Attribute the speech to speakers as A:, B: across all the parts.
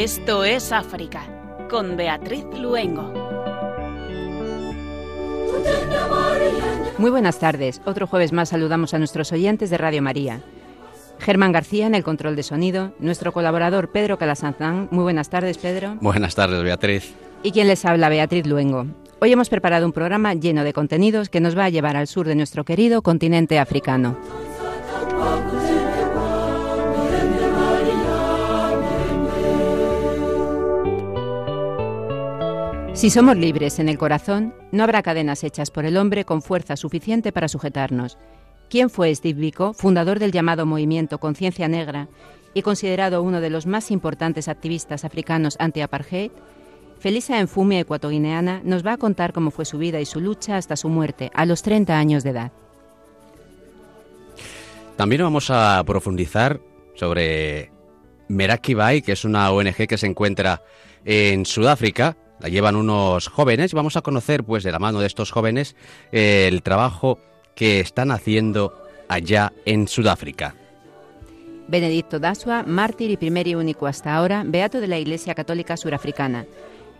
A: Esto es África, con Beatriz Luengo.
B: Muy buenas tardes. Otro jueves más saludamos a nuestros oyentes de Radio María. Germán García en el control de sonido, nuestro colaborador Pedro Calasanzán. Muy buenas tardes, Pedro.
C: Buenas tardes, Beatriz.
B: Y quien les habla, Beatriz Luengo. Hoy hemos preparado un programa lleno de contenidos que nos va a llevar al sur de nuestro querido continente africano. Si somos libres en el corazón, no habrá cadenas hechas por el hombre con fuerza suficiente para sujetarnos. ¿Quién fue Steve Biko, fundador del llamado movimiento Conciencia Negra y considerado uno de los más importantes activistas africanos anti-apartheid? Felisa Enfume, ecuatoguineana, nos va a contar cómo fue su vida y su lucha hasta su muerte, a los 30 años de edad.
C: También vamos a profundizar sobre Meraki Bai, que es una ONG que se encuentra en Sudáfrica la llevan unos jóvenes. Vamos a conocer, pues, de la mano de estos jóvenes, el trabajo que están haciendo allá en Sudáfrica.
B: Benedicto Dasua, mártir y primer y único hasta ahora, beato de la Iglesia Católica Surafricana.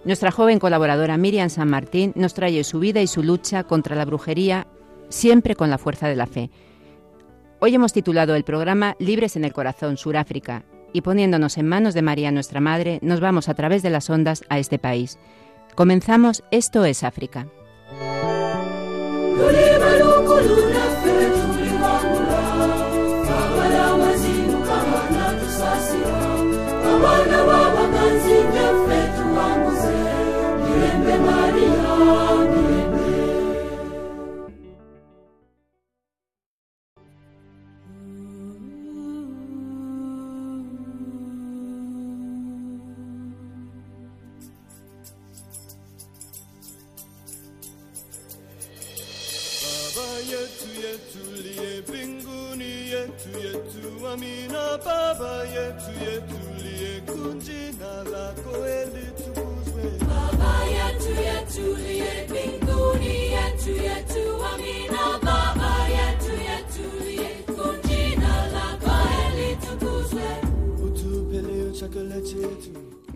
B: Nuestra joven colaboradora Miriam San Martín nos trae su vida y su lucha contra la brujería, siempre con la fuerza de la fe. Hoy hemos titulado el programa Libres en el Corazón, Suráfrica, y poniéndonos en manos de María nuestra Madre, nos vamos a través de las ondas a este país. Comenzamos Esto es África.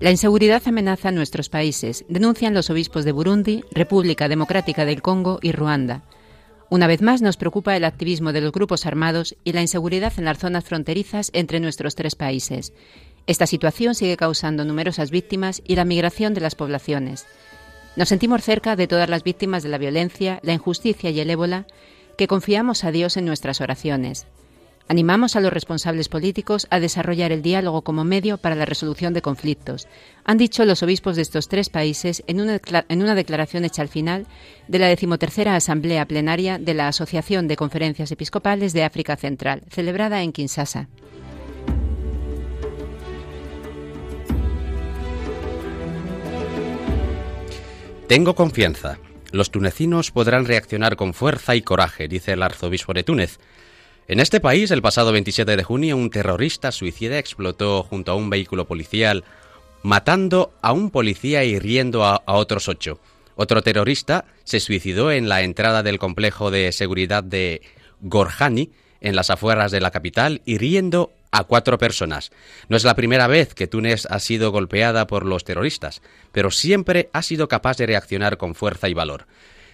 B: La inseguridad amenaza a nuestros países, denuncian los obispos de Burundi, República Democrática del Congo y Ruanda. Una vez más nos preocupa el activismo de los grupos armados y la inseguridad en las zonas fronterizas entre nuestros tres países. Esta situación sigue causando numerosas víctimas y la migración de las poblaciones. Nos sentimos cerca de todas las víctimas de la violencia, la injusticia y el ébola, que confiamos a Dios en nuestras oraciones. Animamos a los responsables políticos a desarrollar el diálogo como medio para la resolución de conflictos, han dicho los obispos de estos tres países en una, en una declaración hecha al final de la decimotercera Asamblea Plenaria de la Asociación de Conferencias Episcopales de África Central, celebrada en Kinshasa.
C: Tengo confianza. Los tunecinos podrán reaccionar con fuerza y coraje, dice el arzobispo de Túnez. En este país, el pasado 27 de junio, un terrorista suicida explotó junto a un vehículo policial, matando a un policía y hiriendo a, otros ocho. Otro terrorista se suicidó en la entrada del complejo de seguridad de Gorjani, en las afueras de la capital, hiriendo a cuatro personas. No es la primera vez que Túnez ha sido golpeada por los terroristas, pero siempre ha sido capaz de reaccionar con fuerza y valor.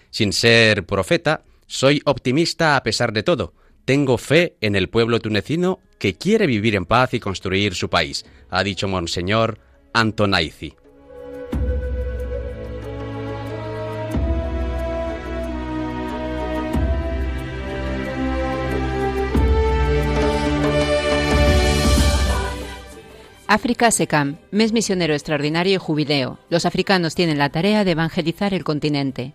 C: Sin ser profeta, soy optimista a pesar de todo. Tengo fe en el pueblo tunecino que quiere vivir en paz y construir su país, ha dicho Monseñor Antonaici.
B: África SECAM, mes misionero extraordinario y jubileo. Los africanos tienen la tarea de evangelizar el continente.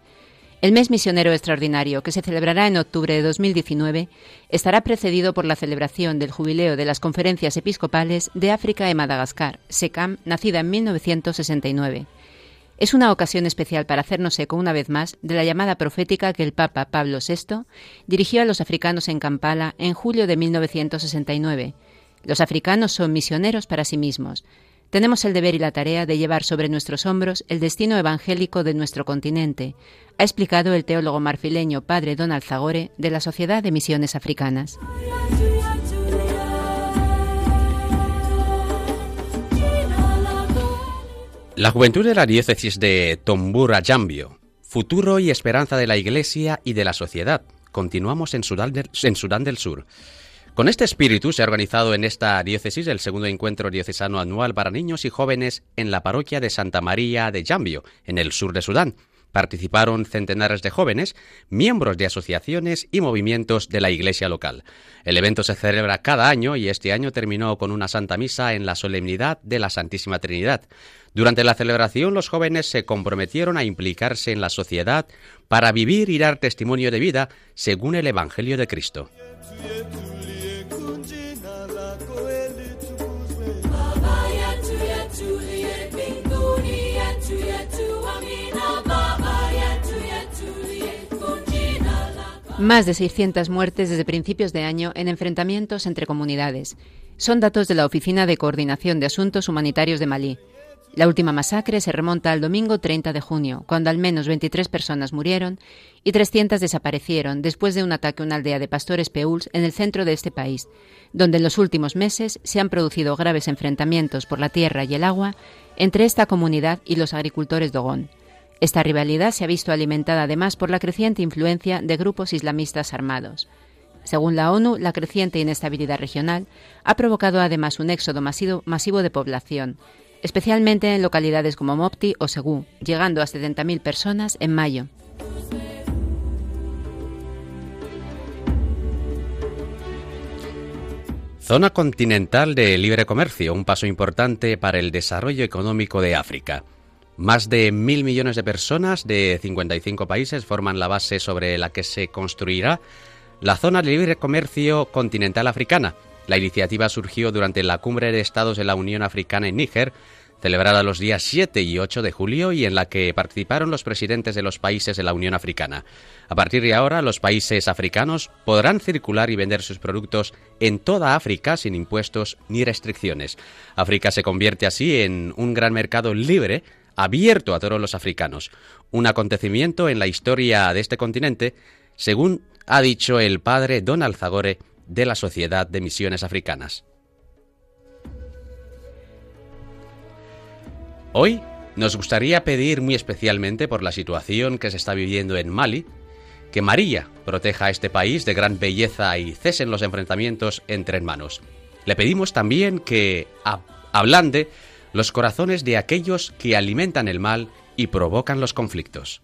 B: El mes misionero extraordinario, que se celebrará en octubre de 2019, estará precedido por la celebración del jubileo de las conferencias episcopales de África y Madagascar, SECAM, nacida en 1969. Es una ocasión especial para hacernos eco una vez más de la llamada profética que el Papa Pablo VI dirigió a los africanos en Kampala en julio de 1969. Los africanos son misioneros para sí mismos, tenemos el deber y la tarea de llevar sobre nuestros hombros el destino evangélico de nuestro continente, ha explicado el teólogo marfileño padre Don Alzagore de la Sociedad de Misiones Africanas.
C: La juventud de la diócesis de Tombura Jambio, futuro y esperanza de la Iglesia y de la sociedad. Continuamos en Sudán del, en Sudán del Sur. Con este espíritu se ha organizado en esta diócesis el segundo encuentro diocesano anual para niños y jóvenes en la parroquia de Santa María de Jambio, en el sur de Sudán. Participaron centenares de jóvenes, miembros de asociaciones y movimientos de la iglesia local. El evento se celebra cada año y este año terminó con una santa misa en la solemnidad de la Santísima Trinidad. Durante la celebración los jóvenes se comprometieron a implicarse en la sociedad para vivir y dar testimonio de vida según el Evangelio de Cristo.
B: Más de 600 muertes desde principios de año en enfrentamientos entre comunidades. Son datos de la Oficina de Coordinación de Asuntos Humanitarios de Malí. La última masacre se remonta al domingo 30 de junio, cuando al menos 23 personas murieron y 300 desaparecieron después de un ataque a una aldea de pastores peuls en el centro de este país, donde en los últimos meses se han producido graves enfrentamientos por la tierra y el agua entre esta comunidad y los agricultores Dogón. Esta rivalidad se ha visto alimentada además por la creciente influencia de grupos islamistas armados. Según la ONU, la creciente inestabilidad regional ha provocado además un éxodo masivo, de población, especialmente en localidades como Mopti o Segú, llegando a 70.000 personas en mayo.
C: Zona continental de libre comercio, un paso importante para el desarrollo económico de África. Más de mil millones de personas de 55 países forman la base sobre la que se construirá la zona de libre comercio continental africana. La iniciativa surgió durante la cumbre de estados de la Unión Africana en Níger, celebrada los días 7 y 8 de julio y en la que participaron los presidentes de los países de la Unión Africana. A partir de ahora, los países africanos podrán circular y vender sus productos en toda África sin impuestos ni restricciones. África se convierte así en un gran mercado libre abierto a todos los africanos, un acontecimiento en la historia de este continente, según ha dicho el padre Don Alzagore de la Sociedad de Misiones Africanas. Hoy nos gustaría pedir muy especialmente por la situación que se está viviendo en Mali, que María proteja a este país de gran belleza y cesen los enfrentamientos entre hermanos. Le pedimos también que ablande los corazones de aquellos que alimentan el mal y provocan los conflictos.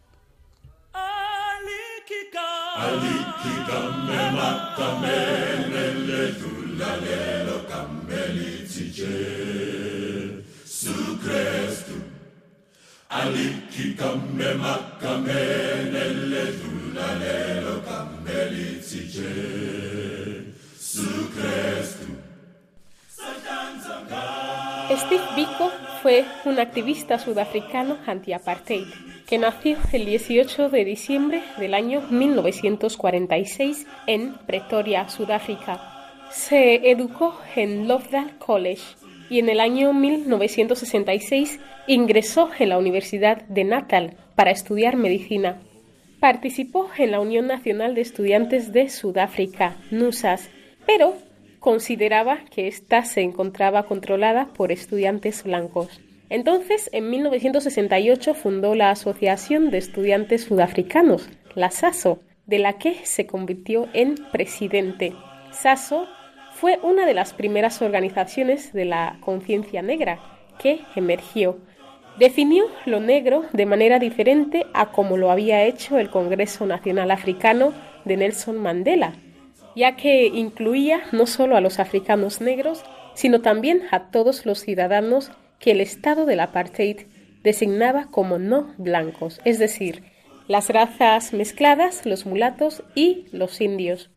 D: Steve Biko fue un activista sudafricano anti-apartheid que nació el 18 de diciembre del año 1946 en Pretoria, Sudáfrica. Se educó en Lovedale College y en el año 1966 ingresó en la Universidad de Natal para estudiar medicina. Participó en la Unión Nacional de Estudiantes de Sudáfrica, NUSAS, pero consideraba que ésta se encontraba controlada por estudiantes blancos. Entonces, en 1968 fundó la Asociación de Estudiantes Sudafricanos, la SASO, de la que se convirtió en presidente. SASO fue una de las primeras organizaciones de la conciencia negra que emergió. Definió lo negro de manera diferente a como lo había hecho el Congreso Nacional Africano de Nelson Mandela, ya que incluía no solo a los africanos negros, sino también a todos los ciudadanos que el Estado del apartheid designaba como no blancos, es decir, las razas mezcladas, los mulatos y los indios.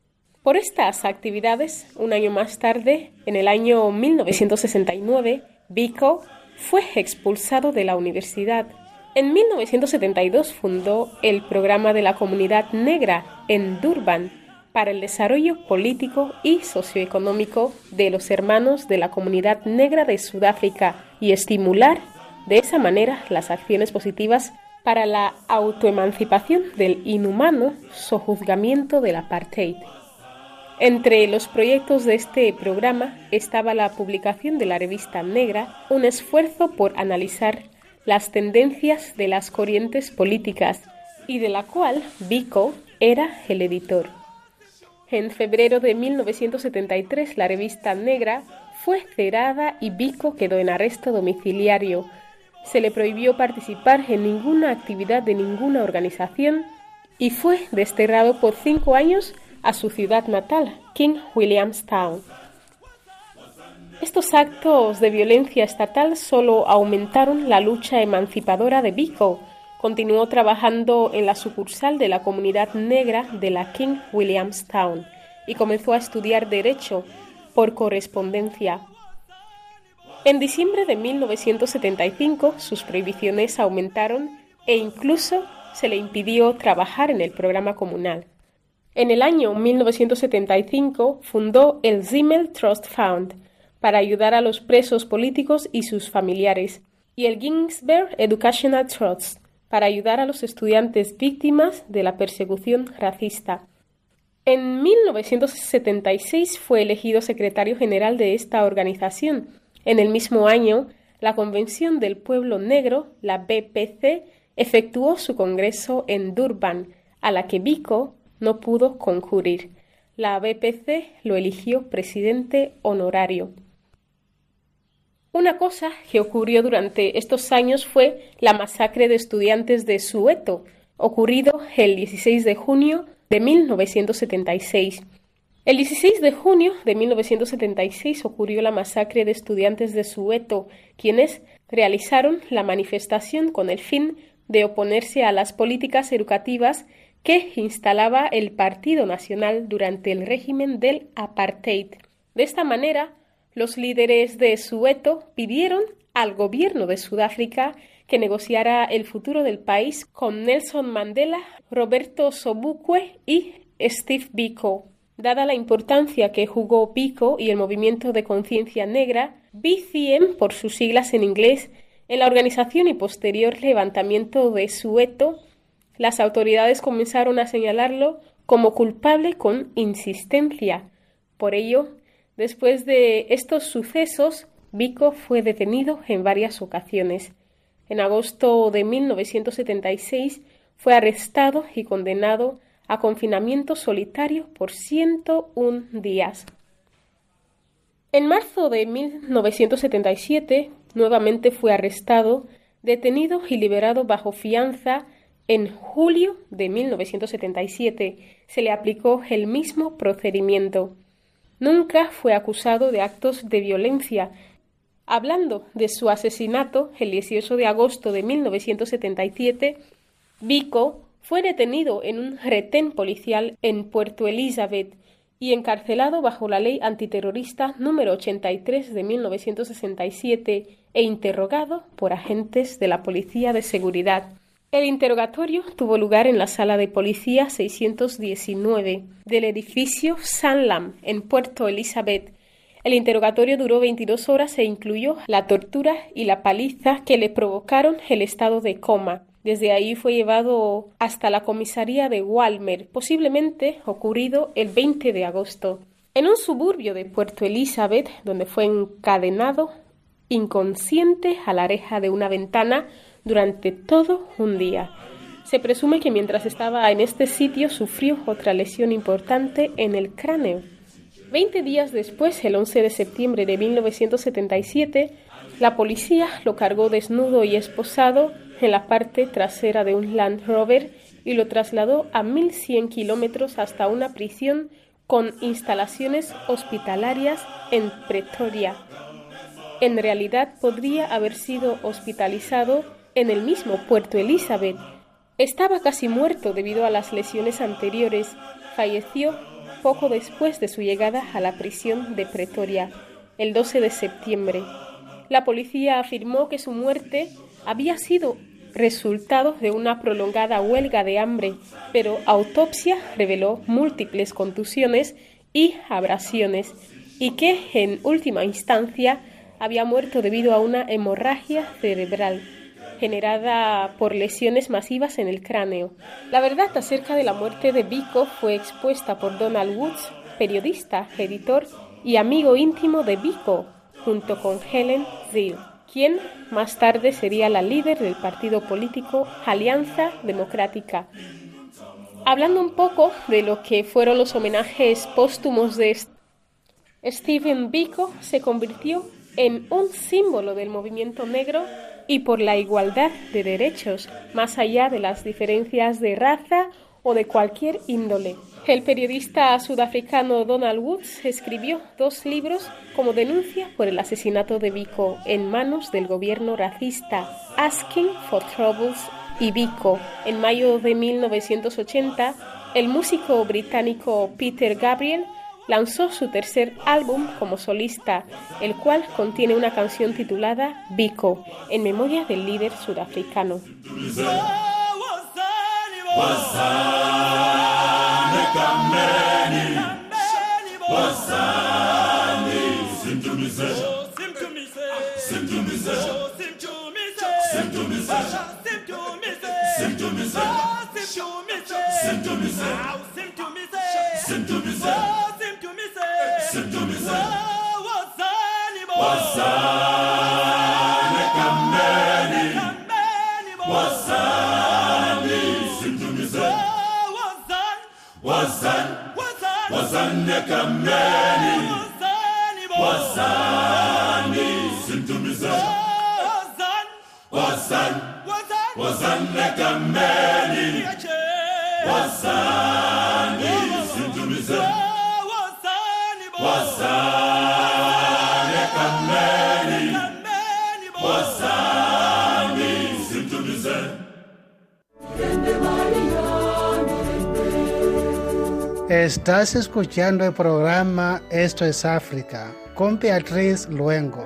D: Por estas actividades, un año más tarde, en el año 1969, Biko fue expulsado de la universidad. En 1972 fundó el programa de la comunidad negra en Durban, para el desarrollo político y socioeconómico de los hermanos de la comunidad negra de Sudáfrica y estimular de esa manera las acciones positivas para la autoemancipación del inhumano sojuzgamiento del apartheid. Entre los proyectos de este programa estaba la publicación de la revista Negra, un esfuerzo por analizar las tendencias de las corrientes políticas y de la cual Biko era el editor. En febrero de 1973 la revista Negra fue cerrada y Biko quedó en arresto domiciliario. Se le prohibió participar en ninguna actividad de ninguna organización y fue desterrado por cinco años a su ciudad natal, King Williamstown. Estos actos de violencia estatal solo aumentaron la lucha emancipadora de Biko. Continuó trabajando en la sucursal de la comunidad negra de la King Williamstown y comenzó a estudiar Derecho por correspondencia. En diciembre de 1975 sus prohibiciones aumentaron e incluso se le impidió trabajar en el programa comunal. En el año 1975 fundó el Zimmel Trust Fund para ayudar a los presos políticos y sus familiares, y el Ginsberg Educational Trust para ayudar a los estudiantes víctimas de la persecución racista. En 1976 fue elegido secretario general de esta organización. En el mismo año, la Convención del Pueblo Negro, la BPC, efectuó su congreso en Durban, a la que Biko no pudo concurrir. La BPC lo eligió presidente honorario. Una cosa que ocurrió durante estos años fue la masacre de estudiantes de Sueto, ocurrido el 16 de junio de 1976. El 16 de junio de 1976 ocurrió la masacre de estudiantes de Sueto, quienes realizaron la manifestación con el fin de oponerse a las políticas educativas que instalaba el Partido Nacional durante el régimen del apartheid. De esta manera, los líderes de Sueto pidieron al gobierno de Sudáfrica que negociara el futuro del país con Nelson Mandela, Roberto Sobukwe y Steve Biko. Dada la importancia que jugó Biko y el movimiento de conciencia negra, BCM por sus siglas en inglés, en la organización y posterior levantamiento de Sueto, las autoridades comenzaron a señalarlo como culpable con insistencia. Por ello, después de estos sucesos, Vico fue detenido en varias ocasiones. En agosto de 1976 fue arrestado y condenado a confinamiento solitario por 101 días. En marzo de 1977 nuevamente fue arrestado, detenido y liberado bajo fianza en julio de 1977 se le aplicó el mismo procedimiento. Nunca fue acusado de actos de violencia. Hablando de su asesinato el 18 de agosto de 1977, Vico fue detenido en un retén policial en Puerto Elizabeth y encarcelado bajo la ley antiterrorista número 83 de 1967 e interrogado por agentes de la Policía de Seguridad. El interrogatorio tuvo lugar en la sala de policía 619 del edificio Sanlam en Puerto Elizabeth. El interrogatorio duró 22 horas e incluyó la tortura y la paliza que le provocaron el estado de coma. Desde ahí fue llevado hasta la comisaría de Walmer, posiblemente ocurrido el 20 de agosto. En un suburbio de Puerto Elizabeth, donde fue encadenado inconsciente a la reja de una ventana durante todo un día. Se presume que mientras estaba en este sitio sufrió otra lesión importante en el cráneo. Veinte días después, el 11 de septiembre de 1977, la policía lo cargó desnudo y esposado en la parte trasera de un Land Rover y lo trasladó a 1.100 kilómetros hasta una prisión con instalaciones hospitalarias en Pretoria. En realidad podría haber sido hospitalizado en el mismo Puerto Elizabeth. Estaba casi muerto debido a las lesiones anteriores. Falleció poco después de su llegada a la prisión de Pretoria, el 12 de septiembre. La policía afirmó que su muerte había sido resultado de una prolongada huelga de hambre, pero autopsia reveló múltiples contusiones y abrasiones, y que, en última instancia, había muerto debido a una hemorragia cerebral generada por lesiones masivas en el cráneo. La verdad acerca de la muerte de Biko fue expuesta por Donald Woods, periodista, editor y amigo íntimo de Biko, junto con Helen Zill, quien más tarde sería la líder del partido político Alianza Democrática. Hablando un poco de lo que fueron los homenajes póstumos de Stephen Biko, se convirtió en un símbolo del movimiento negro y por la igualdad de derechos, más allá de las diferencias de raza o de cualquier índole. El periodista sudafricano Donald Woods escribió dos libros como denuncia por el asesinato de Biko en manos del gobierno racista, Asking for Troubles y Biko. En mayo de 1980, el músico británico Peter Gabriel lanzó su tercer álbum como solista, el cual contiene una canción titulada Biko, en memoria del líder sudafricano. wasaana kambeni. Wasani simtumize. Wasan wasanne kambeni. Wasani simtumize. Wasan wasanne kambeni. Wasani simtumize.
E: Estás escuchando el programa Esto es África con Beatriz Luengo.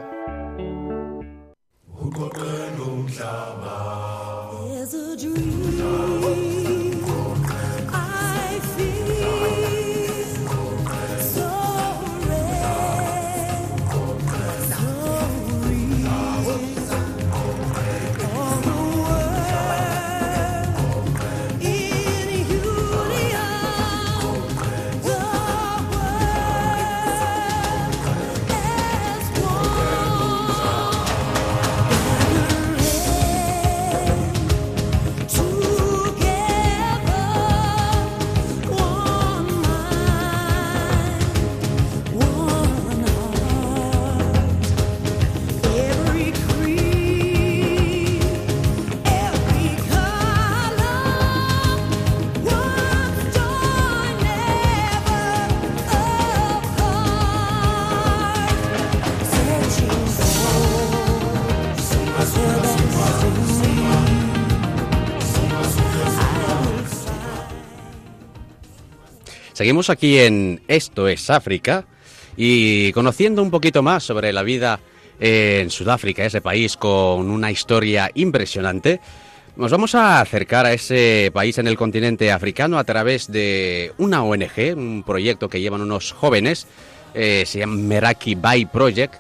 C: Seguimos aquí en Esto es África y conociendo un poquito más sobre la vida en Sudáfrica, ese país con una historia impresionante. Nos vamos a acercar a ese país en el continente africano a través de una ONG, un proyecto que llevan unos jóvenes, eh, se llama Meraki Bay Project.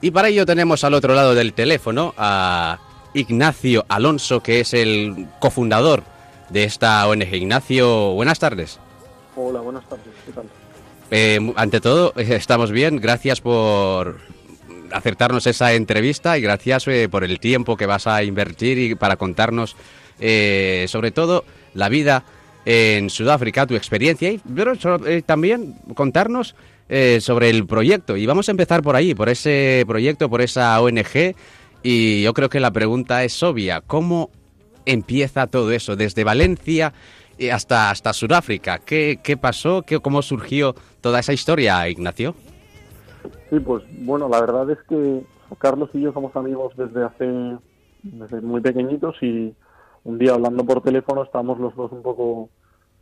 C: Y para ello tenemos al otro lado del teléfono a Ignacio Alonso, que es el cofundador de esta ONG. Ignacio, buenas tardes.
F: Hola, buenas tardes. ¿Qué tal?
C: Eh, ante todo, estamos bien. Gracias por acertarnos esa entrevista y gracias eh, por el tiempo que vas a invertir y para contarnos eh, sobre todo la vida en Sudáfrica, tu experiencia, y, también contarnos sobre el proyecto. Y vamos a empezar por ahí, por ese proyecto, por esa ONG. Y yo creo que la pregunta es obvia. ¿Cómo empieza todo eso? Desde Valencia hasta, hasta Sudáfrica. ¿Qué, qué pasó? ¿Qué, ¿Cómo surgió toda esa historia, Ignacio?
F: Sí, pues bueno, la verdad es que Carlos y yo somos amigos desde hace desde muy pequeñitos y un día hablando por teléfono estábamos los dos un poco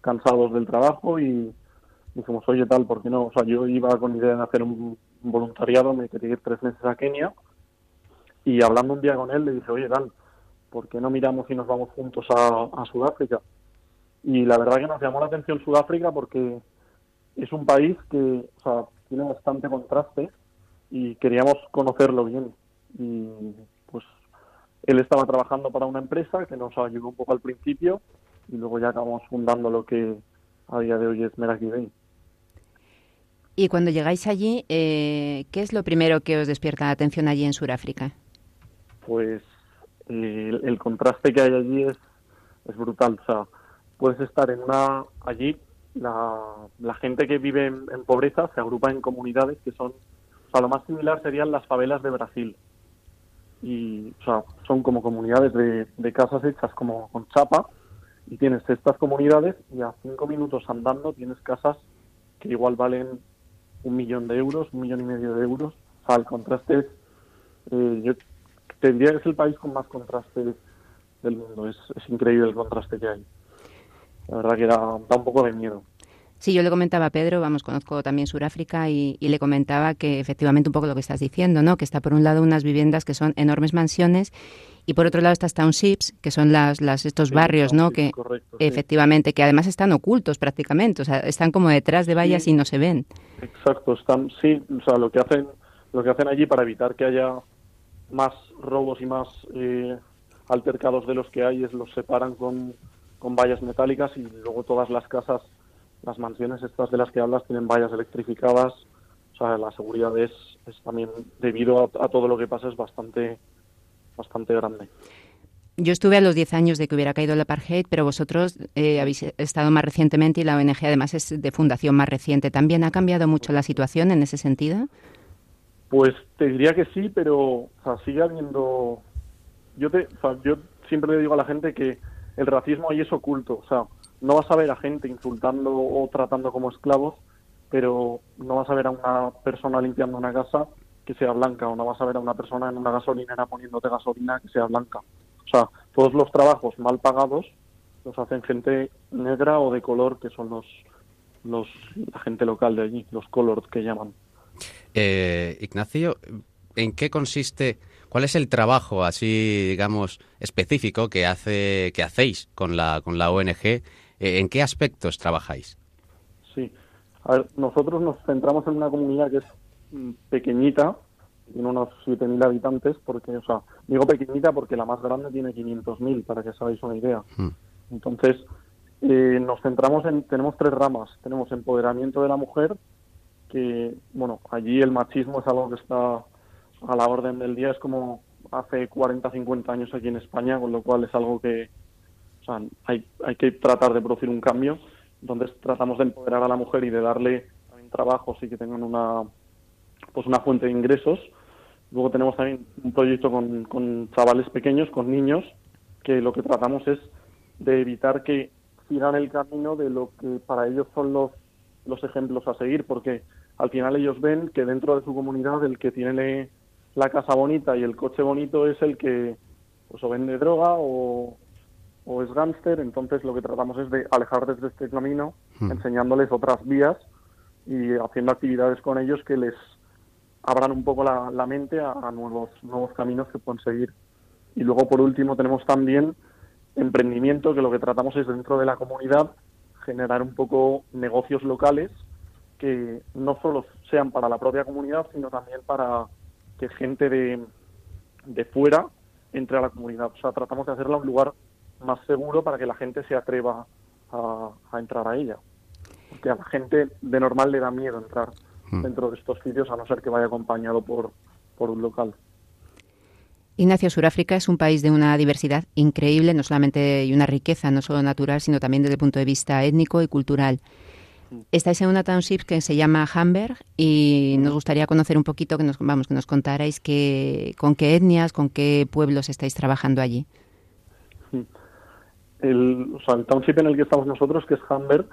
F: cansados del trabajo y dijimos, oye tal, ¿por qué no? O sea, yo iba con idea de hacer un voluntariado, me quería ir tres meses a Kenia y hablando un día con él le dije, oye tal, ¿por qué no miramos y nos vamos juntos a Sudáfrica? Y la verdad que nos llamó la atención Sudáfrica porque es un país que tiene bastante contraste y queríamos conocerlo bien. Y pues él estaba trabajando para una empresa que nos ayudó un poco al principio y luego ya acabamos fundando lo que a día de hoy es Meraki Bay.
B: Y cuando llegáis allí, eh, ¿qué es lo primero que os despierta la atención allí en Sudáfrica?
F: pues eh, el, contraste que hay allí es, es brutal. O sea, puedes estar en una allí la, la gente que vive en, pobreza se agrupa en comunidades que son, o sea, lo más similar serían las favelas de Brasil. Y, o sea, son como comunidades de, casas hechas como con chapa y tienes estas comunidades y a cinco minutos andando tienes casas que igual valen un millón de euros, un millón y medio de euros. O sea, el contraste es, eh, yo tendría que es el país con más contraste del mundo. Es, es increíble el contraste que hay. La verdad que da, da un poco de miedo.
B: Sí, yo le comentaba a Pedro, vamos, conozco también Sudáfrica y, le comentaba que efectivamente un poco lo que estás diciendo, ¿no? Que está por un lado unas viviendas que son enormes mansiones y por otro lado estas townships, que son las, las estos barrios, ¿no? Que efectivamente, que además están ocultos prácticamente, o sea, están como detrás de vallas y no se ven.
F: Exacto, están, sí, o sea, lo que hacen, lo que hacen allí para evitar que haya más robos y más eh, altercados de los que hay es los separan con, con vallas metálicas y luego todas las casas las mansiones estas de las que hablas tienen vallas electrificadas, o sea, la seguridad es, es también, debido a, todo lo que pasa, es bastante, bastante grande.
B: Yo estuve a los 10 años de que hubiera caído el apartheid, pero vosotros eh, habéis estado más recientemente y la ONG además es de fundación más reciente. ¿También ha cambiado mucho la situación en ese sentido?
F: Pues te diría que sí, pero o sea, sigue habiendo... Yo, te, yo siempre le digo a la gente que el racismo ahí es oculto. O sea, no vas a ver a gente insultando o tratando como esclavos, pero no vas a ver a una persona limpiando una casa que sea blanca o no vas a ver a una persona en una gasolinera poniéndote gasolina que sea blanca. O sea, todos los trabajos mal pagados los hacen gente negra o de color, que son los, los la gente local de allí, los colors que llaman.
C: Eh, Ignacio, ¿en qué consiste, cuál es el trabajo así, digamos, específico que hace, que hacéis con la, con la ONG eh, ¿En qué aspectos trabajáis?
F: Sí, a ver, nosotros nos centramos en una comunidad que es mm, pequeñita, tiene unos 7.000 habitantes, porque, o sea, digo pequeñita porque la más grande tiene 500.000, para que os hagáis una idea. Hmm. Entonces, eh, nos centramos en, tenemos tres ramas. Tenemos empoderamiento de la mujer, que, bueno, allí el machismo es algo que está a la orden del día, es como hace 40, 50 años aquí en España, con lo cual es algo que, o sea, hay, hay que tratar de producir un cambio. Entonces tratamos de empoderar a la mujer y de darle también trabajos y que tengan una, pues una fuente de ingresos. Luego tenemos también un proyecto con, con chavales pequeños, con niños, que lo que tratamos es de evitar que sigan el camino de lo que para ellos son los, los ejemplos a seguir, porque al final ellos ven que dentro de su comunidad el que tiene la casa bonita y el coche bonito es el que pues o vende droga o, o es gángster, entonces lo que tratamos es de alejarles de este camino, hmm. enseñándoles otras vías y haciendo actividades con ellos que les abran un poco la, mente a, nuevos, nuevos caminos que pueden seguir. Y luego, por último, tenemos también emprendimiento, que lo que tratamos es dentro de la comunidad generar un poco negocios locales que no solo sean para la propia comunidad, sino también para que gente de, de fuera entre a la comunidad. O sea, tratamos de hacerla un lugar más seguro para que la gente se atreva a, entrar a ella. Porque a la gente de normal le da miedo entrar hmm. dentro de estos sitios a no ser que vaya acompañado por, por un local.
B: Ignacio, Sudáfrica es un país de una diversidad increíble, no solamente y una riqueza, no solo natural, sino también desde el punto de vista étnico y cultural. Estáis en una township que se llama Hamburg y nos gustaría conocer un poquito, que nos, vamos, que nos contarais con qué etnias, con qué pueblos estáis trabajando allí.
F: Sea, el township en el que estamos nosotros, que es Hamburg,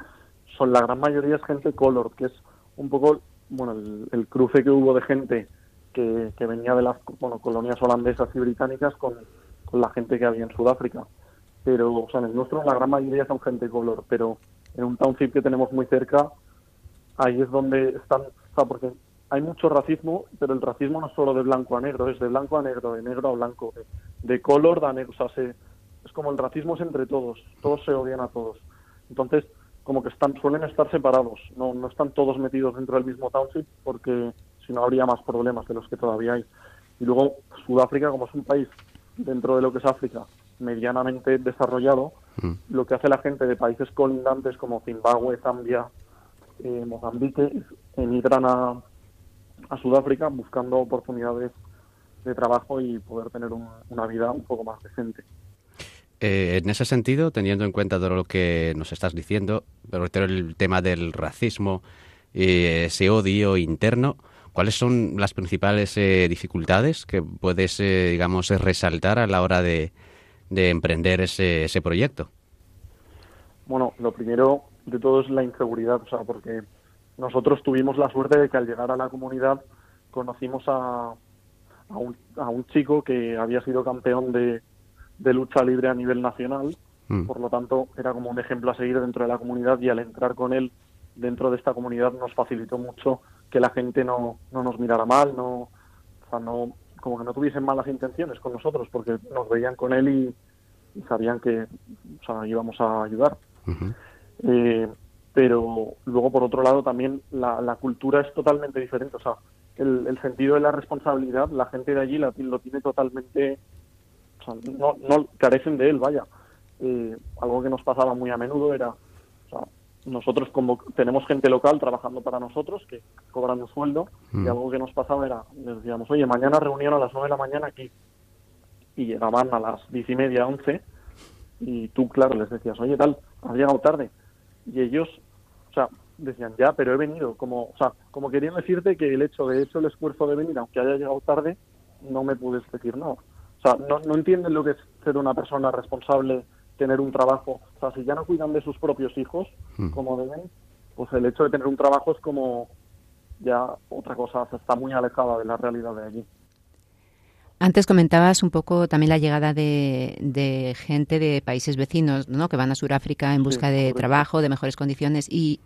F: son la gran mayoría es gente color, que es un poco bueno el, cruce que hubo de gente que, que, venía de las bueno, colonias holandesas y británicas con, con, la gente que había en Sudáfrica. Pero, o sea, en el nuestro la gran mayoría son gente color, pero en un township que tenemos muy cerca, ahí es donde están, o sea, porque hay mucho racismo, pero el racismo no es solo de blanco a negro, es de blanco a negro, de negro a blanco, de, color a negro, o sea, se, es como el racismo es entre todos, todos se odian a todos. Entonces, como que están, suelen estar separados, no, no están todos metidos dentro del mismo township porque si no habría más problemas de los que todavía hay. Y luego Sudáfrica, como es un país dentro de lo que es África medianamente desarrollado, mm. lo que hace la gente de países colindantes como Zimbabue, Zambia, eh, Mozambique, emigran a, a Sudáfrica buscando oportunidades de trabajo y poder tener una vida un poco más decente.
C: Eh, en ese sentido, teniendo en cuenta todo lo que nos estás diciendo, pero el tema del racismo, y ese odio interno, ¿cuáles son las principales eh, dificultades que puedes, eh, digamos, resaltar a la hora de, de emprender ese, ese proyecto?
F: Bueno, lo primero de todo es la inseguridad, o sea, porque nosotros tuvimos la suerte de que al llegar a la comunidad conocimos a, a, un, a un chico que había sido campeón de, de lucha libre a nivel nacional, mm. por lo tanto era como un ejemplo a seguir dentro de la comunidad y al entrar con él dentro de esta comunidad nos facilitó mucho que la gente no, no nos mirara mal, no, o sea, no, como que no tuviesen malas intenciones con nosotros, porque nos veían con él y, sabían que o sea, íbamos a ayudar. eh, pero luego, por otro lado, también la, la, cultura es totalmente diferente. O sea, el, el, sentido de la responsabilidad, la gente de allí la, lo tiene totalmente. O sea, no, no carecen de él, vaya. Eh, algo que nos pasaba muy a menudo era. O sea, nosotros como tenemos gente local trabajando para nosotros que cobran un sueldo y mm. algo que nos pasaba era les decíamos oye mañana reunión a las nueve de la mañana aquí y llegaban a las diez y media once y tú claro les decías oye tal has llegado tarde y ellos o sea decían ya pero he venido como o sea como querían decirte que el hecho de hecho el esfuerzo de venir aunque haya llegado tarde no me puedes decir no. O sea no, no entienden lo que es ser una persona responsable tener un trabajo. O sea, si ya no cuidan de sus propios hijos hmm. como deben, pues el hecho de tener un trabajo es como ya otra cosa, se está muy alejada de la realidad de allí.
B: Antes comentabas un poco también la llegada de, gente de países vecinos, ¿no? Que van a Sudáfrica en busca de trabajo, de mejores condiciones. Y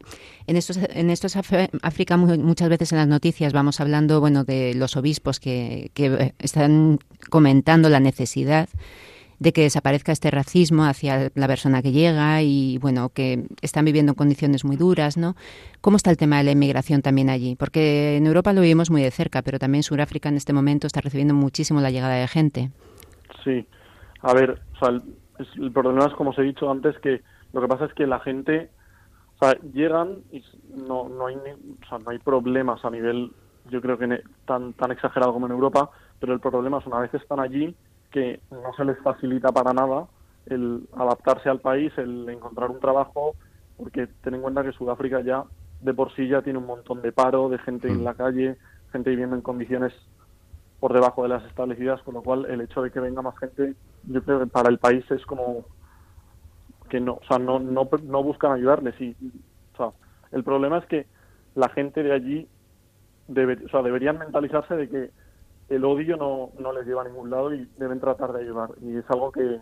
B: en estos, en estos África muchas veces en las noticias vamos hablando, bueno, de los obispos que, que están comentando la necesidad de que desaparezca este racismo hacia la persona que llega y bueno, que están viviendo en condiciones muy duras, ¿no? ¿Cómo está el tema de la inmigración también allí? Porque en Europa lo vivimos muy de cerca, pero también Sudáfrica en este momento está recibiendo muchísimo la llegada de gente.
F: Sí, a ver, o sea, el, problema es como os he dicho antes que lo que pasa es que la gente, o sea, llegan y no, no hay, o no hay problemas a nivel, yo creo que tan tan exagerado como en Europa, pero el problema es una vez están allí que no se les facilita para nada el adaptarse al país, el encontrar un trabajo, porque ten en cuenta que Sudáfrica ya de por sí ya tiene un montón de paro, de gente en mm. la calle, gente viviendo en condiciones por debajo de las establecidas, con lo cual el hecho de que venga más gente, yo creo que para el país es como que no, o sea, no, no, no buscan ayudarles. Y, o sea, el problema es que la gente de allí debe, o sea, deberían mentalizarse de que el odio no, no les lleva a ningún lado y deben tratar de ayudar. Y es algo que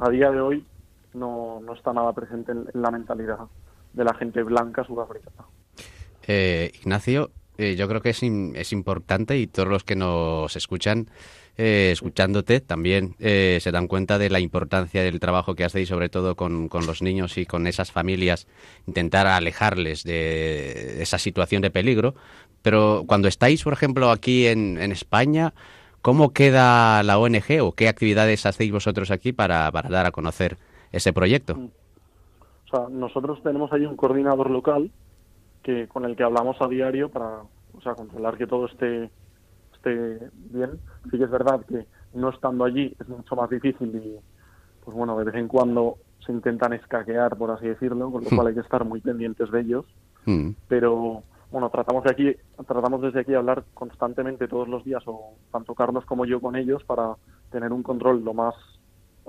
F: a día de hoy no, no está nada presente en, la mentalidad de la gente blanca sudafricana.
C: Eh, Ignacio, eh, yo creo que es, es importante y todos los que nos escuchan, eh, escuchándote, también se dan cuenta de la importancia del trabajo que hacéis, sobre todo con, con, los niños y con esas familias, intentar alejarles de esa situación de peligro, pero cuando estáis, por ejemplo, aquí en, España, ¿cómo queda la ONG o qué actividades hacéis vosotros aquí para, dar a conocer ese proyecto?
F: O sea, nosotros tenemos ahí un coordinador local que con el que hablamos a diario para o sea, controlar que todo esté, esté bien. Sí que es verdad que no estando allí es mucho más difícil y, pues bueno, de vez en cuando se intentan escaquear, por así decirlo, con lo hmm. cual hay que estar muy pendientes de ellos. Hmm. Pero bueno, tratamos de aquí, tratamos desde aquí hablar constantemente todos los días, o tanto Carlos como yo con ellos, para tener un control lo más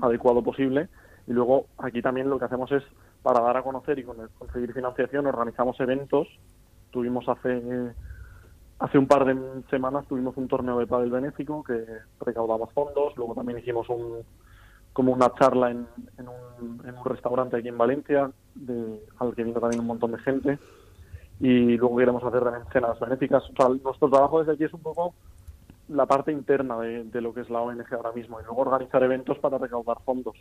F: adecuado posible. Y luego aquí también lo que hacemos es, para dar a conocer y conseguir financiación, organizamos eventos. Tuvimos hace hace un par de semanas tuvimos un torneo de pádel benéfico que recaudaba fondos. Luego también hicimos un como una charla en, en, un, en un restaurante aquí en Valencia, de, al que vino también un montón de gente y luego queremos hacer también cenas benéficas. O sea, nuestro trabajo desde aquí es un poco la parte interna de, lo que es la ONG ahora mismo y luego organizar eventos para recaudar fondos.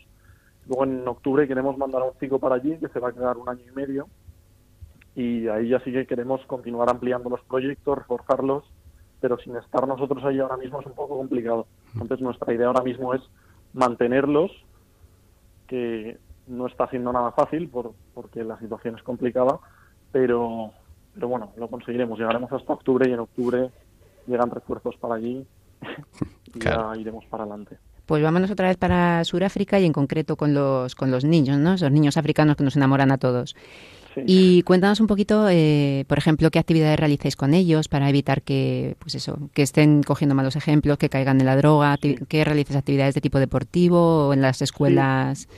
F: Luego en octubre queremos mandar a un chico para allí que se va a quedar un año y medio y ahí ya sí que queremos continuar ampliando los proyectos, reforzarlos, pero sin estar nosotros ahí ahora mismo es un poco complicado. Entonces nuestra idea ahora mismo es mantenerlos, que no está siendo nada fácil por, porque la situación es complicada, pero pero bueno, lo conseguiremos. Llegaremos hasta octubre y en octubre llegan refuerzos para allí y ya iremos para adelante.
B: Pues vámonos otra vez para Sudáfrica y en concreto con los, con los niños, ¿no? Esos niños africanos que nos enamoran a todos. Y cuéntanos un poquito, eh, por ejemplo, qué actividades realizáis con ellos para evitar que, pues eso, que estén cogiendo malos ejemplos, que caigan en la droga, que realices actividades de tipo deportivo o en las escuelas.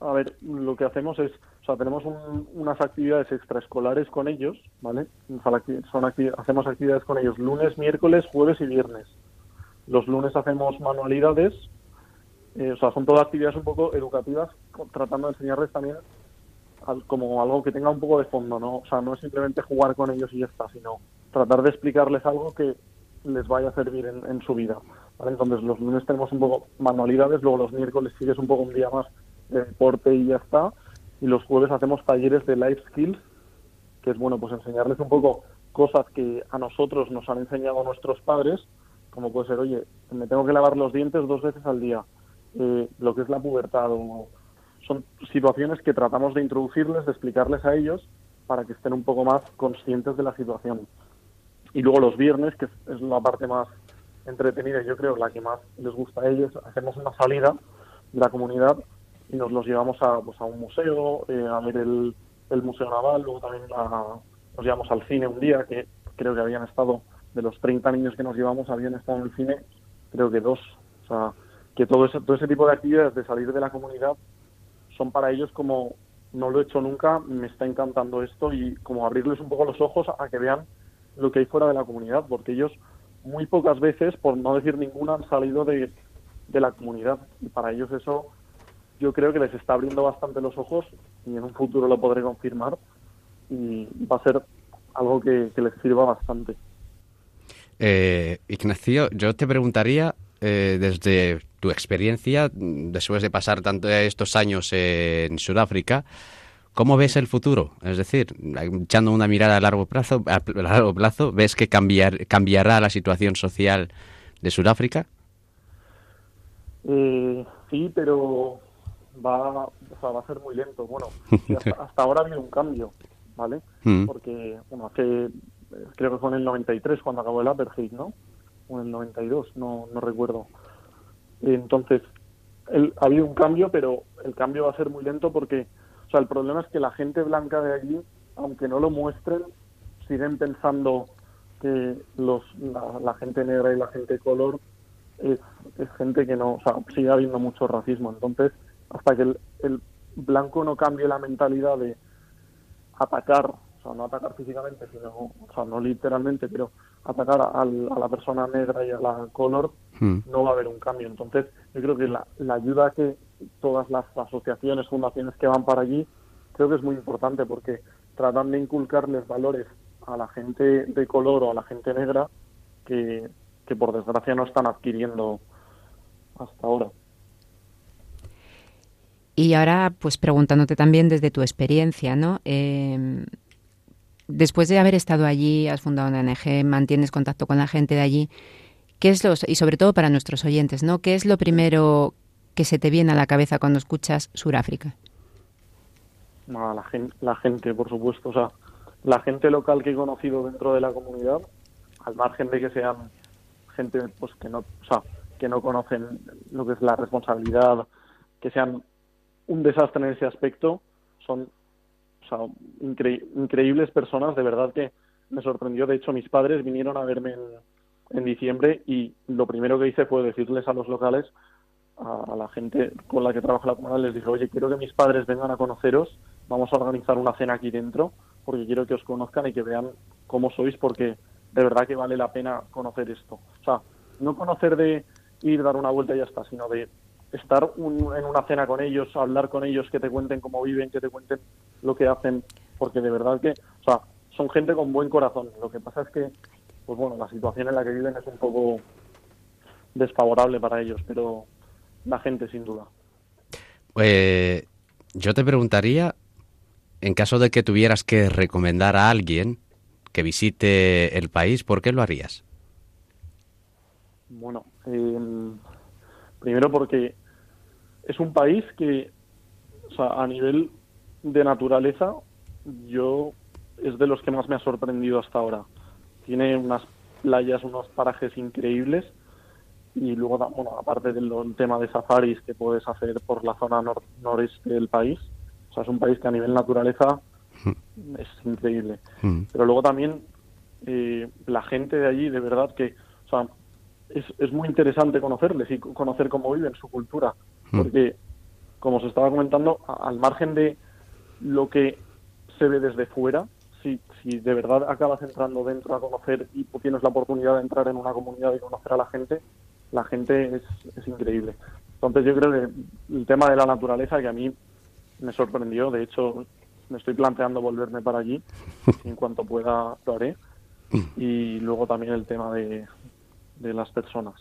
F: A ver, lo que hacemos es, sea, tenemos unas actividades extraescolares con ellos, ¿vale? Son hacemos actividades con ellos lunes, miércoles, jueves y viernes. Los lunes hacemos manualidades eh, o sea, son todas actividades un poco educativas, tratando de enseñarles también como algo que tenga un poco de fondo, ¿no? O sea, no es simplemente jugar con ellos y ya está, sino tratar de explicarles algo que les vaya a servir en, su vida. ¿vale? Entonces, los lunes tenemos un poco manualidades, luego los miércoles sigues un poco un día más de deporte y ya está. Y los jueves hacemos talleres de life skills, que es bueno, pues enseñarles un poco cosas que a nosotros nos han enseñado nuestros padres, como puede ser, oye, me tengo que lavar los dientes dos veces al día eh, lo que es la pubertad. son situaciones que tratamos de introducirles, de explicarles a ellos para que estén un poco más conscientes de la situación. Y luego los viernes, que es la parte más entretenida, yo creo, la que más les gusta a ellos, hacemos una salida de la comunidad y nos los llevamos a, pues, a un museo, eh, a ver el, el, Museo Naval, luego también nos llevamos al cine un día, que creo que habían estado, de los 30 niños que nos llevamos, habían estado en el cine, creo que dos. O sea, que todo ese, todo ese tipo de actividades de salir de la comunidad son para ellos como no lo he hecho nunca, me está encantando esto y como abrirles un poco los ojos a que vean lo que hay fuera de la comunidad, porque ellos muy pocas veces, por no decir ninguna, han salido de, de la comunidad y para ellos eso yo creo que les está abriendo bastante los ojos y en un futuro lo podré confirmar y va a ser algo que, les sirva bastante.
C: Eh, Ignacio, yo te preguntaría eh, desde tu experiencia, después de pasar tantos estos años en Sudáfrica, ¿cómo ves el futuro? Es decir, echando una mirada a largo plazo, a largo plazo ¿ves que cambiar, cambiará la situación social de Sudáfrica?
F: Eh, sí, pero va, va a ser muy lento. Bueno, hasta, ahora ha habido un cambio, ¿vale? Mm. Porque, bueno, hace, creo que fue en el 93 cuando acabó el apartheid, ¿no? o en el 92, no, no recuerdo. Entonces, ha habido un cambio, pero el cambio va a ser muy lento porque, o sea, el problema es que la gente blanca de allí, aunque no lo muestren, siguen pensando que los, la, gente negra y la gente color es, es, gente que no, o sea, sigue habiendo mucho racismo. Entonces, hasta que el, el blanco no cambie la mentalidad de atacar, o sea, no atacar físicamente, sino, o sea, no literalmente, pero atacar a, la persona negra y a la color, hmm. no va a haber un cambio. Entonces, yo creo que la, ayuda que todas las asociaciones, fundaciones que van para allí, creo que es muy importante porque tratan de inculcarles valores a la gente de color o a la gente negra que, que por desgracia no están adquiriendo hasta ahora.
B: Y ahora, pues preguntándote también desde tu experiencia, ¿no? Eh, después de haber estado allí, has fundado una ONG, mantienes contacto con la gente de allí, ¿qué es lo, y sobre todo para nuestros oyentes, ¿no? ¿Qué es lo primero que se te viene a la cabeza cuando escuchas Suráfrica?
F: la, gente, la gente, por supuesto, o sea, la gente local que he conocido dentro de la comunidad, al margen de que sean gente pues que no, o sea, que no conocen lo que es la responsabilidad, que sean un desastre en ese aspecto, son increíbles personas, de verdad que me sorprendió. De hecho, mis padres vinieron a verme en, diciembre y lo primero que hice fue decirles a los locales, a, la gente con la que trabaja la comunidad, les dije, oye, quiero que mis padres vengan a conoceros, vamos a organizar una cena aquí dentro, porque quiero que os conozcan y que vean cómo sois, porque de verdad que vale la pena conocer esto. O sea, no conocer de ir, dar una vuelta y ya está, sino de estar en una cena con ellos, hablar con ellos, que te cuenten cómo viven, que te cuenten lo que hacen, porque de verdad que, o sea, son gente con buen corazón. Lo que pasa es que, pues bueno, la situación en la que viven es un poco desfavorable para ellos, pero la gente sin duda.
C: Eh, yo te preguntaría, en caso de que tuvieras que recomendar a alguien que visite el país, ¿por qué lo harías?
F: Bueno, eh, Primero porque es un país que, o sea, a nivel de naturaleza, yo es de los que más me ha sorprendido hasta ahora. Tiene unas playas, unos parajes increíbles y luego, bueno, aparte del tema de safaris que puedes hacer por la zona noreste del país, o sea, es un país que a nivel naturaleza mm. es increíble. Mm. Pero luego también eh, la gente de allí, de verdad que, o sea, es, es muy interesante conocerles y conocer cómo viven su cultura, mm. porque, como se estaba comentando, al margen de lo que se ve desde fuera, si, si de verdad acabas entrando dentro a conocer y tienes la oportunidad de entrar en una comunidad y conocer a la gente, la gente es, es increíble. Entonces yo creo que el tema de la naturaleza que a mí me sorprendió, de hecho me estoy planteando volverme para allí, en cuanto pueda lo haré, y luego también el tema de, de las personas.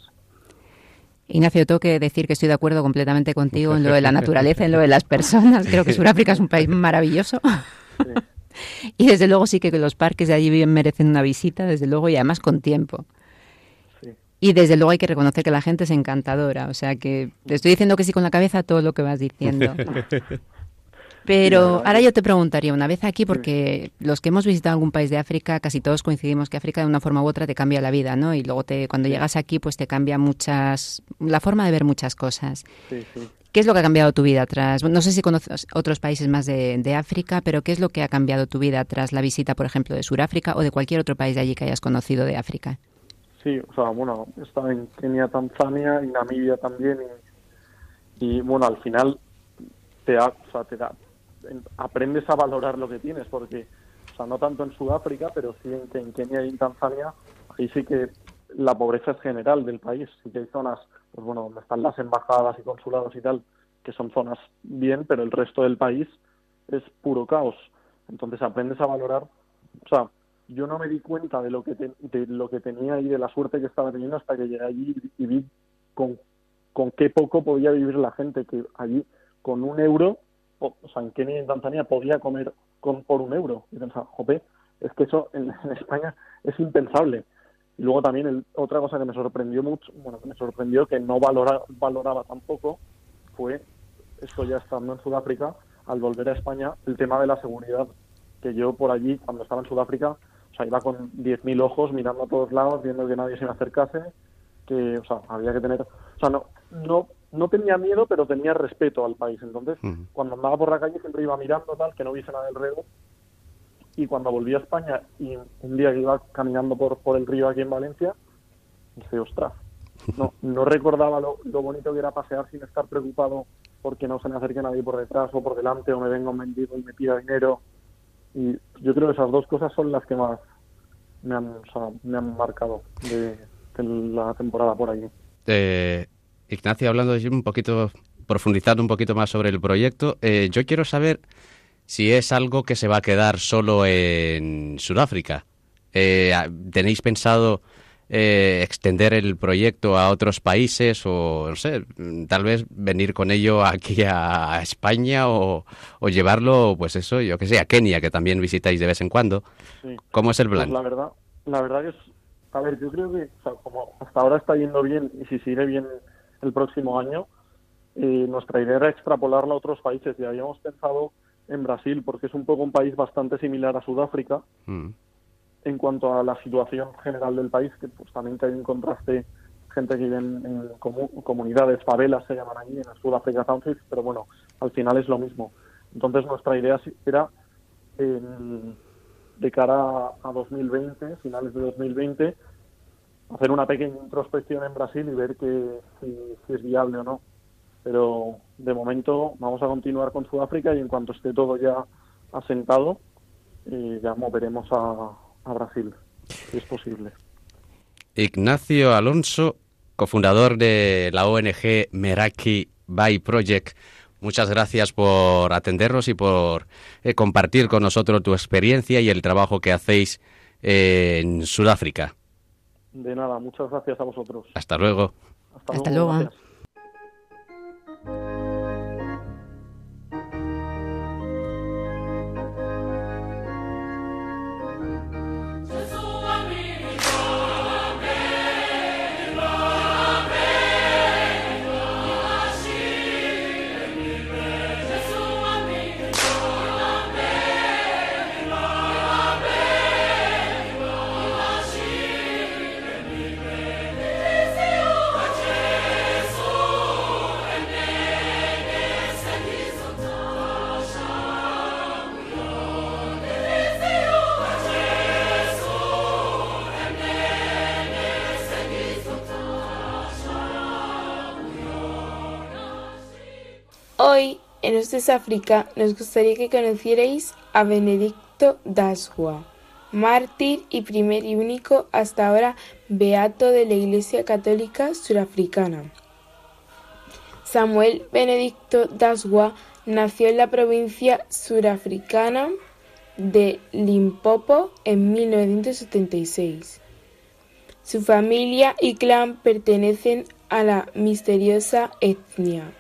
B: Ignacio, tengo que decir que estoy de acuerdo completamente contigo en lo de la naturaleza, en lo de las personas. Creo que Sudáfrica es un país maravilloso. Y desde luego sí que los parques de allí bien merecen una visita, desde luego, y además con tiempo. Y desde luego hay que reconocer que la gente es encantadora. O sea que te estoy diciendo que sí con la cabeza todo lo que vas diciendo. Pero ahora yo te preguntaría, una vez aquí, porque los que hemos visitado algún país de África, casi todos coincidimos que África de una forma u otra te cambia la vida, ¿no? Y luego te, cuando llegas aquí, pues te cambia muchas, la forma de ver muchas cosas. ¿Qué es lo que ha cambiado tu vida tras, no sé si conoces otros países más de, de, África, pero qué es lo que ha cambiado tu vida tras la visita, por ejemplo, de Sudáfrica o de cualquier otro país de allí que hayas conocido de África?
F: Sí, o sea, bueno, he estado en Kenia, Tanzania y Namibia también y, bueno, al final te, da, o sea, te da, aprendes a valorar lo que tienes porque, o sea, no tanto en Sudáfrica, pero sí en, en Kenia y en Tanzania, ahí sí que la pobreza es general del país, sí que hay zonas, pues bueno, donde están las embajadas y consulados y tal, que son zonas bien, pero el resto del país es puro caos. Entonces aprendes a valorar, o sea, yo no me di cuenta de lo que de lo que tenía y de la suerte que estaba teniendo hasta que llegué allí y vi con, con qué poco podía vivir la gente, que allí con un euro, o, sea, en Kenia y en Tanzania podía comer con por un euro. Y pensaba, jope, es que eso en, España es impensable. Y luego también el, otra cosa que me sorprendió mucho, bueno, que me sorprendió que no valora, valoraba tampoco, fue, esto ya estando en Sudáfrica, al volver a España, el tema de la seguridad, que yo por allí, cuando estaba en Sudáfrica, sea, iba con 10.000 ojos mirando a todos lados, viendo que nadie se me acercase, que, o sea, había que tener, o sea, no, no, no tenía miedo, pero tenía respeto al país. Entonces, cuando andaba por la calle siempre iba mirando tal, que no hubiese nada alrededor. Y cuando volví a España y un día que iba caminando por, por el río aquí en Valencia, dije, ostras, no, no recordaba lo, lo bonito que era pasear sin estar preocupado porque no se me acerque nadie por detrás o por delante o me venga un mendigo y me pida dinero y yo creo que esas dos cosas son las que más me han, me han marcado de, la temporada por allí.
C: Eh, Ignacio, hablando de un poquito, profundizando un poquito más sobre el proyecto, eh, yo quiero saber si es algo que se va a quedar solo en Sudáfrica. Eh, ¿Tenéis pensado eh, extender el proyecto a otros países o, no sé, tal vez venir con ello aquí a, España o, llevarlo, pues eso, yo que sé, a Kenia, que también visitáis de vez en cuando. ¿Cómo es el pues plan?
F: la verdad, la verdad que es, a ver, yo creo que como hasta ahora está yendo bien y si sigue bien el próximo año, eh, nuestra idea era extrapolarla a otros países y habíamos pensado en Brasil porque es un poco un país bastante similar a Sudáfrica. Mm en cuanto a la situación general del país, que pues también hay un contraste, gente que vive en, comunidades, favelas se llaman allí, en Sudáfrica Township, pero bueno, al final es lo mismo. Entonces nuestra idea era, de cara a 2020, finales de 2020, hacer una pequeña introspección en Brasil y ver que, si, es viable o no. Pero de momento vamos a continuar con Sudáfrica y en cuanto esté todo ya asentado, eh, ya moveremos a, Brasil, si es posible.
C: Ignacio Alonso, cofundador de la ONG Meraki Bay Project. Muchas gracias por atendernos y por eh, compartir con nosotros tu experiencia y el trabajo que hacéis en Sudáfrica.
F: De nada, muchas gracias a vosotros.
C: Hasta luego.
B: Hasta, luego.
G: En Esto es África, nos gustaría que conocierais a Benedicto Dasgua, mártir y primer y único hasta ahora beato de la Iglesia Católica Surafricana. Samuel Benedicto Dasgua nació en la provincia surafricana de Limpopo en 1976. Su familia y clan pertenecen a la misteriosa etnia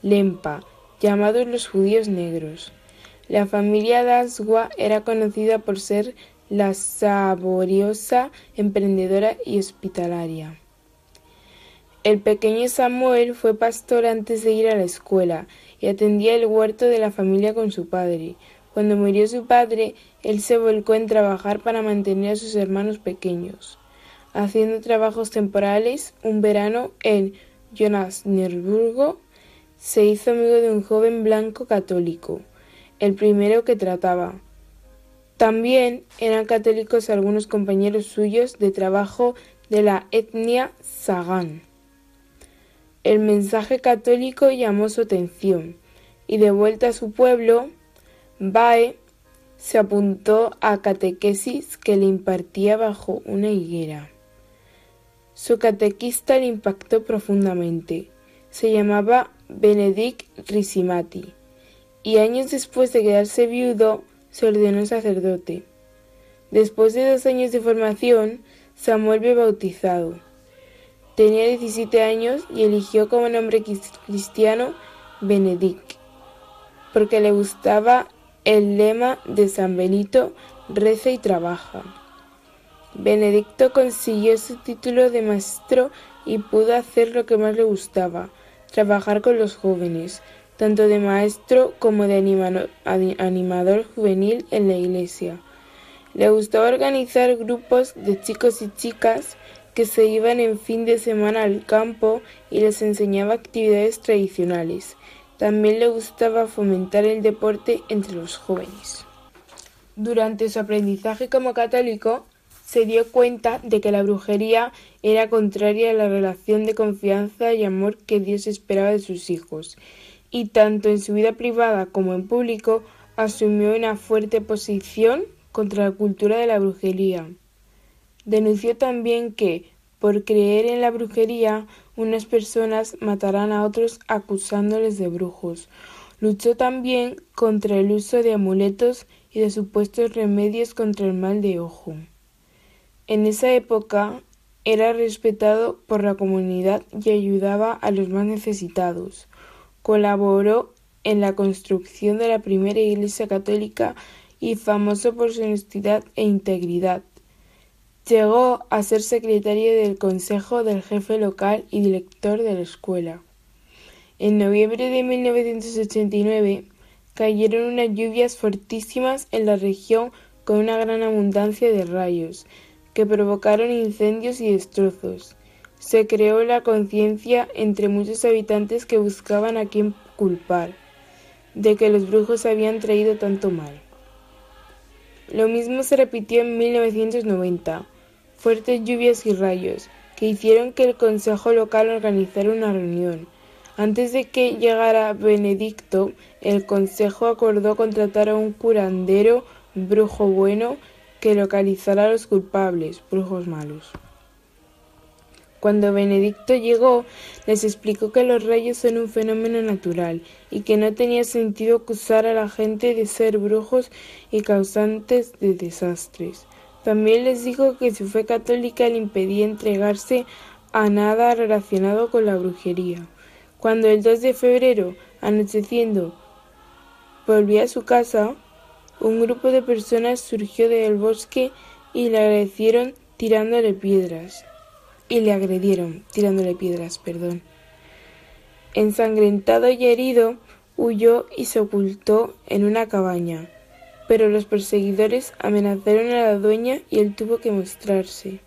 G: Lempa, llamados los judíos negros. La familia Dasgua era conocida por ser la saboriosa, emprendedora y hospitalaria. El pequeño Samuel fue pastor antes de ir a la escuela y atendía el huerto de la familia con su padre. Cuando murió su padre, él se volcó en trabajar para mantener a sus hermanos pequeños. Haciendo trabajos temporales, un verano en Johannesburgo se hizo amigo de un joven blanco católico, el primero que trataba. También eran católicos algunos compañeros suyos de trabajo de la etnia Sagan. El mensaje católico llamó su atención y de vuelta a su pueblo, Bae se apuntó a catequesis que le impartía bajo una higuera. Su catequista le impactó profundamente. Se llamaba Benedict Risimati y años después de quedarse viudo se ordenó sacerdote. Después de dos años de formación, Samuel fue bautizado. Tenía 17 años y eligió como nombre cristiano Benedict, porque le gustaba el lema de San Benito, reza y trabaja. Benedicto consiguió su título de maestro y pudo hacer lo que más le gustaba, trabajar con los jóvenes, tanto de maestro como de animador juvenil en la iglesia. Le gustaba organizar grupos de chicos y chicas que se iban en fin de semana al campo y les enseñaba actividades tradicionales. También le gustaba fomentar el deporte entre los jóvenes. Durante su aprendizaje como católico, se dio cuenta de que la brujería era contraria a la relación de confianza y amor que Dios esperaba de sus hijos, y tanto en su vida privada como en público asumió una fuerte posición contra la cultura de la brujería. Denunció también que, por creer en la brujería, unas personas matarán a otros acusándoles de brujos. Luchó también contra el uso de amuletos y de supuestos remedios contra el mal de ojo. En esa época era respetado por la comunidad y ayudaba a los más necesitados. Colaboró en la construcción de la primera iglesia católica y famoso por su honestidad e integridad. Llegó a ser secretario del consejo del jefe local y director de la escuela. En noviembre de 1989 cayeron unas lluvias fortísimas en la región con una gran abundancia de rayos, que provocaron incendios y destrozos. Se creó la conciencia entre muchos habitantes que buscaban a quién culpar de que los brujos habían traído tanto mal. Lo mismo se repitió en 1990 fuertes lluvias y rayos, que hicieron que el consejo local organizara una reunión. Antes de que llegara Benedicto, el consejo acordó contratar a un curandero brujo bueno que localizara a los culpables, brujos malos. Cuando Benedicto llegó, les explicó que los rayos son un fenómeno natural y que no tenía sentido acusar a la gente de ser brujos y causantes de desastres. También les dijo que su fe católica le impedía entregarse a nada relacionado con la brujería. Cuando el 2 de febrero, anocheciendo, volvió a su casa, un grupo de personas surgió del bosque y le agredieron tirándole piedras. Y le agredieron tirándole piedras, perdón. Ensangrentado y herido, huyó y se ocultó en una cabaña pero los perseguidores amenazaron a la dueña y él tuvo que mostrarse.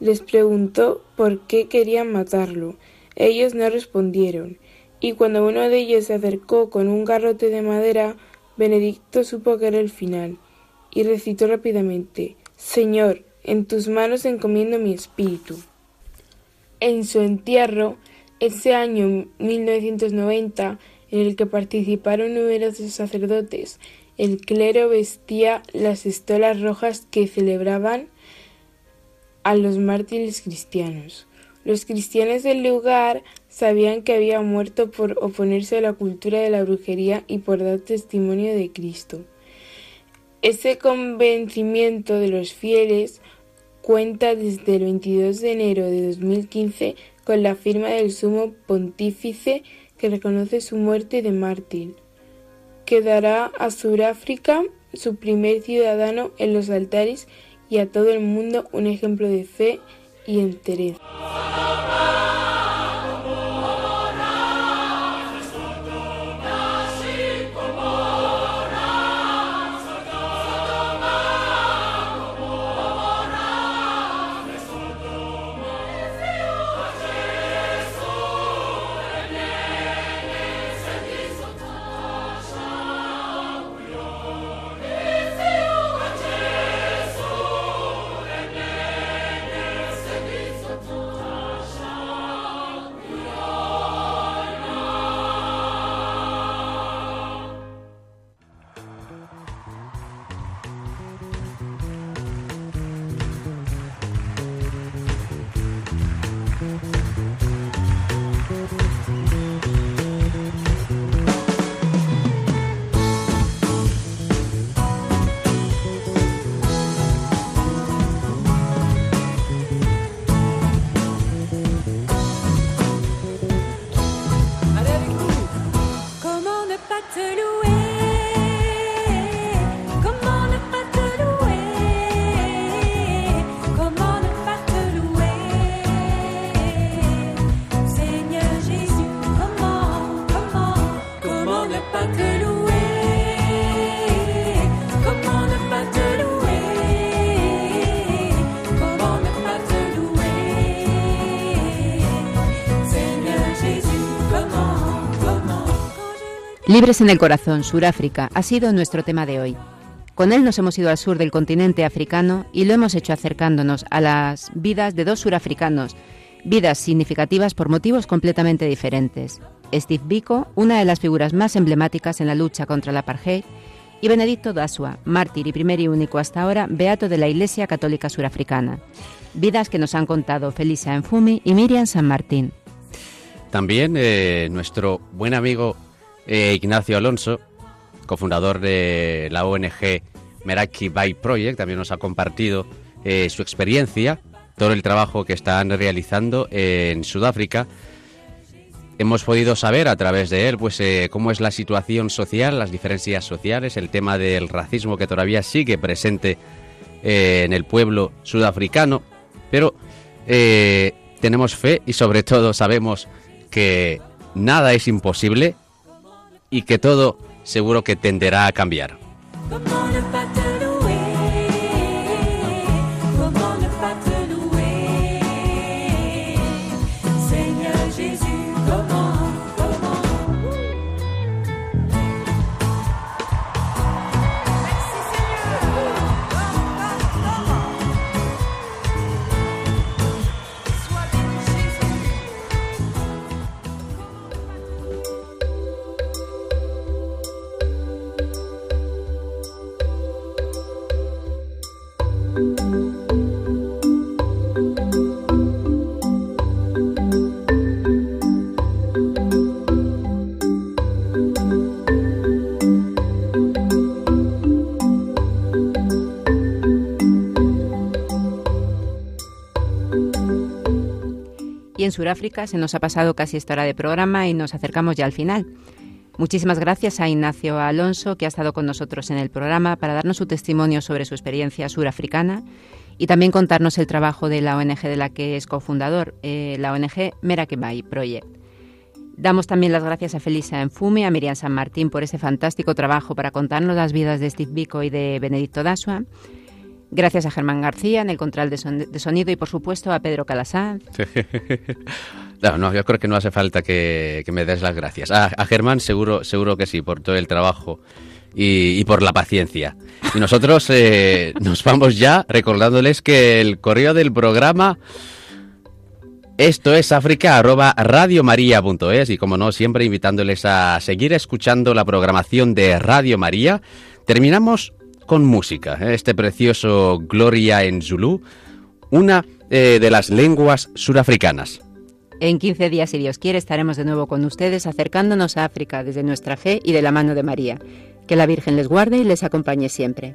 G: Les preguntó por qué querían matarlo. Ellos no respondieron, y cuando uno de ellos se acercó con un garrote de madera, Benedicto supo que era el final, y recitó rápidamente Señor, en tus manos encomiendo mi espíritu. En su entierro, ese año 1990, en el que participaron numerosos sacerdotes. El clero vestía las estolas rojas que celebraban a los mártires cristianos. Los cristianos del lugar sabían que había muerto por oponerse a la cultura de la brujería y por dar testimonio de Cristo. Ese convencimiento de los fieles cuenta desde el 22 de enero de 2015 con la firma del sumo pontífice que reconoce su muerte de mártir, que dará a Sudáfrica su primer ciudadano en los altares y a todo el mundo un ejemplo de fe y entereza.
B: Libres en el corazón, Suráfrica, ha sido nuestro tema de hoy. Con él nos hemos ido al sur del continente africano y lo hemos hecho acercándonos a las vidas de dos surafricanos, vidas significativas por motivos completamente diferentes. Steve Biko, una de las figuras más emblemáticas en la lucha contra la apartheid, y Benedicto Dasua, mártir y primer y único hasta ahora beato de la Iglesia Católica Surafricana. Vidas que nos han contado Felisa Enfumi y Miriam San Martín.
C: También eh, nuestro buen amigo eh, Ignacio Alonso, cofundador de la ONG Meraki Bay Project, también nos ha compartido eh, su experiencia, todo el trabajo que están realizando en Sudáfrica. Hemos podido saber a través de él pues eh, cómo es la situación social, las diferencias sociales, el tema del racismo que todavía sigue presente en el pueblo sudafricano, pero tenemos fe y sobre todo sabemos que nada es imposible y que todo seguro que tenderá a cambiar.
B: En Sudáfrica se nos ha pasado casi esta hora de programa y nos acercamos ya al final. Muchísimas gracias a Ignacio Alonso, que ha estado con nosotros en el programa para darnos su testimonio sobre su experiencia surafricana y también contarnos el trabajo de la ONG de la que es cofundador, eh, la ONG Merakebay Project. Damos también las gracias a Felisa Enfume, a Miriam San Martín por ese fantástico trabajo para contarnos las vidas de Steve Biko y de Benedicto Dasua Gracias a Germán García en el control de, sonido y por supuesto a Pedro Calasán.
C: no, no, yo creo que no hace falta que, me des las gracias. A, Germán seguro, seguro que sí, por todo el trabajo y, por la paciencia. Y nosotros eh, nos vamos ya recordándoles que el correo del programa Esto es África, y como no, siempre invitándoles a seguir escuchando la programación de Radio María. Terminamos con música, ¿eh? este precioso Gloria en Zulu, una eh, de las lenguas surafricanas.
B: En 15 días, si Dios quiere, estaremos de nuevo con ustedes acercándonos a África desde nuestra fe y de la mano de María. Que la Virgen les guarde y les acompañe siempre.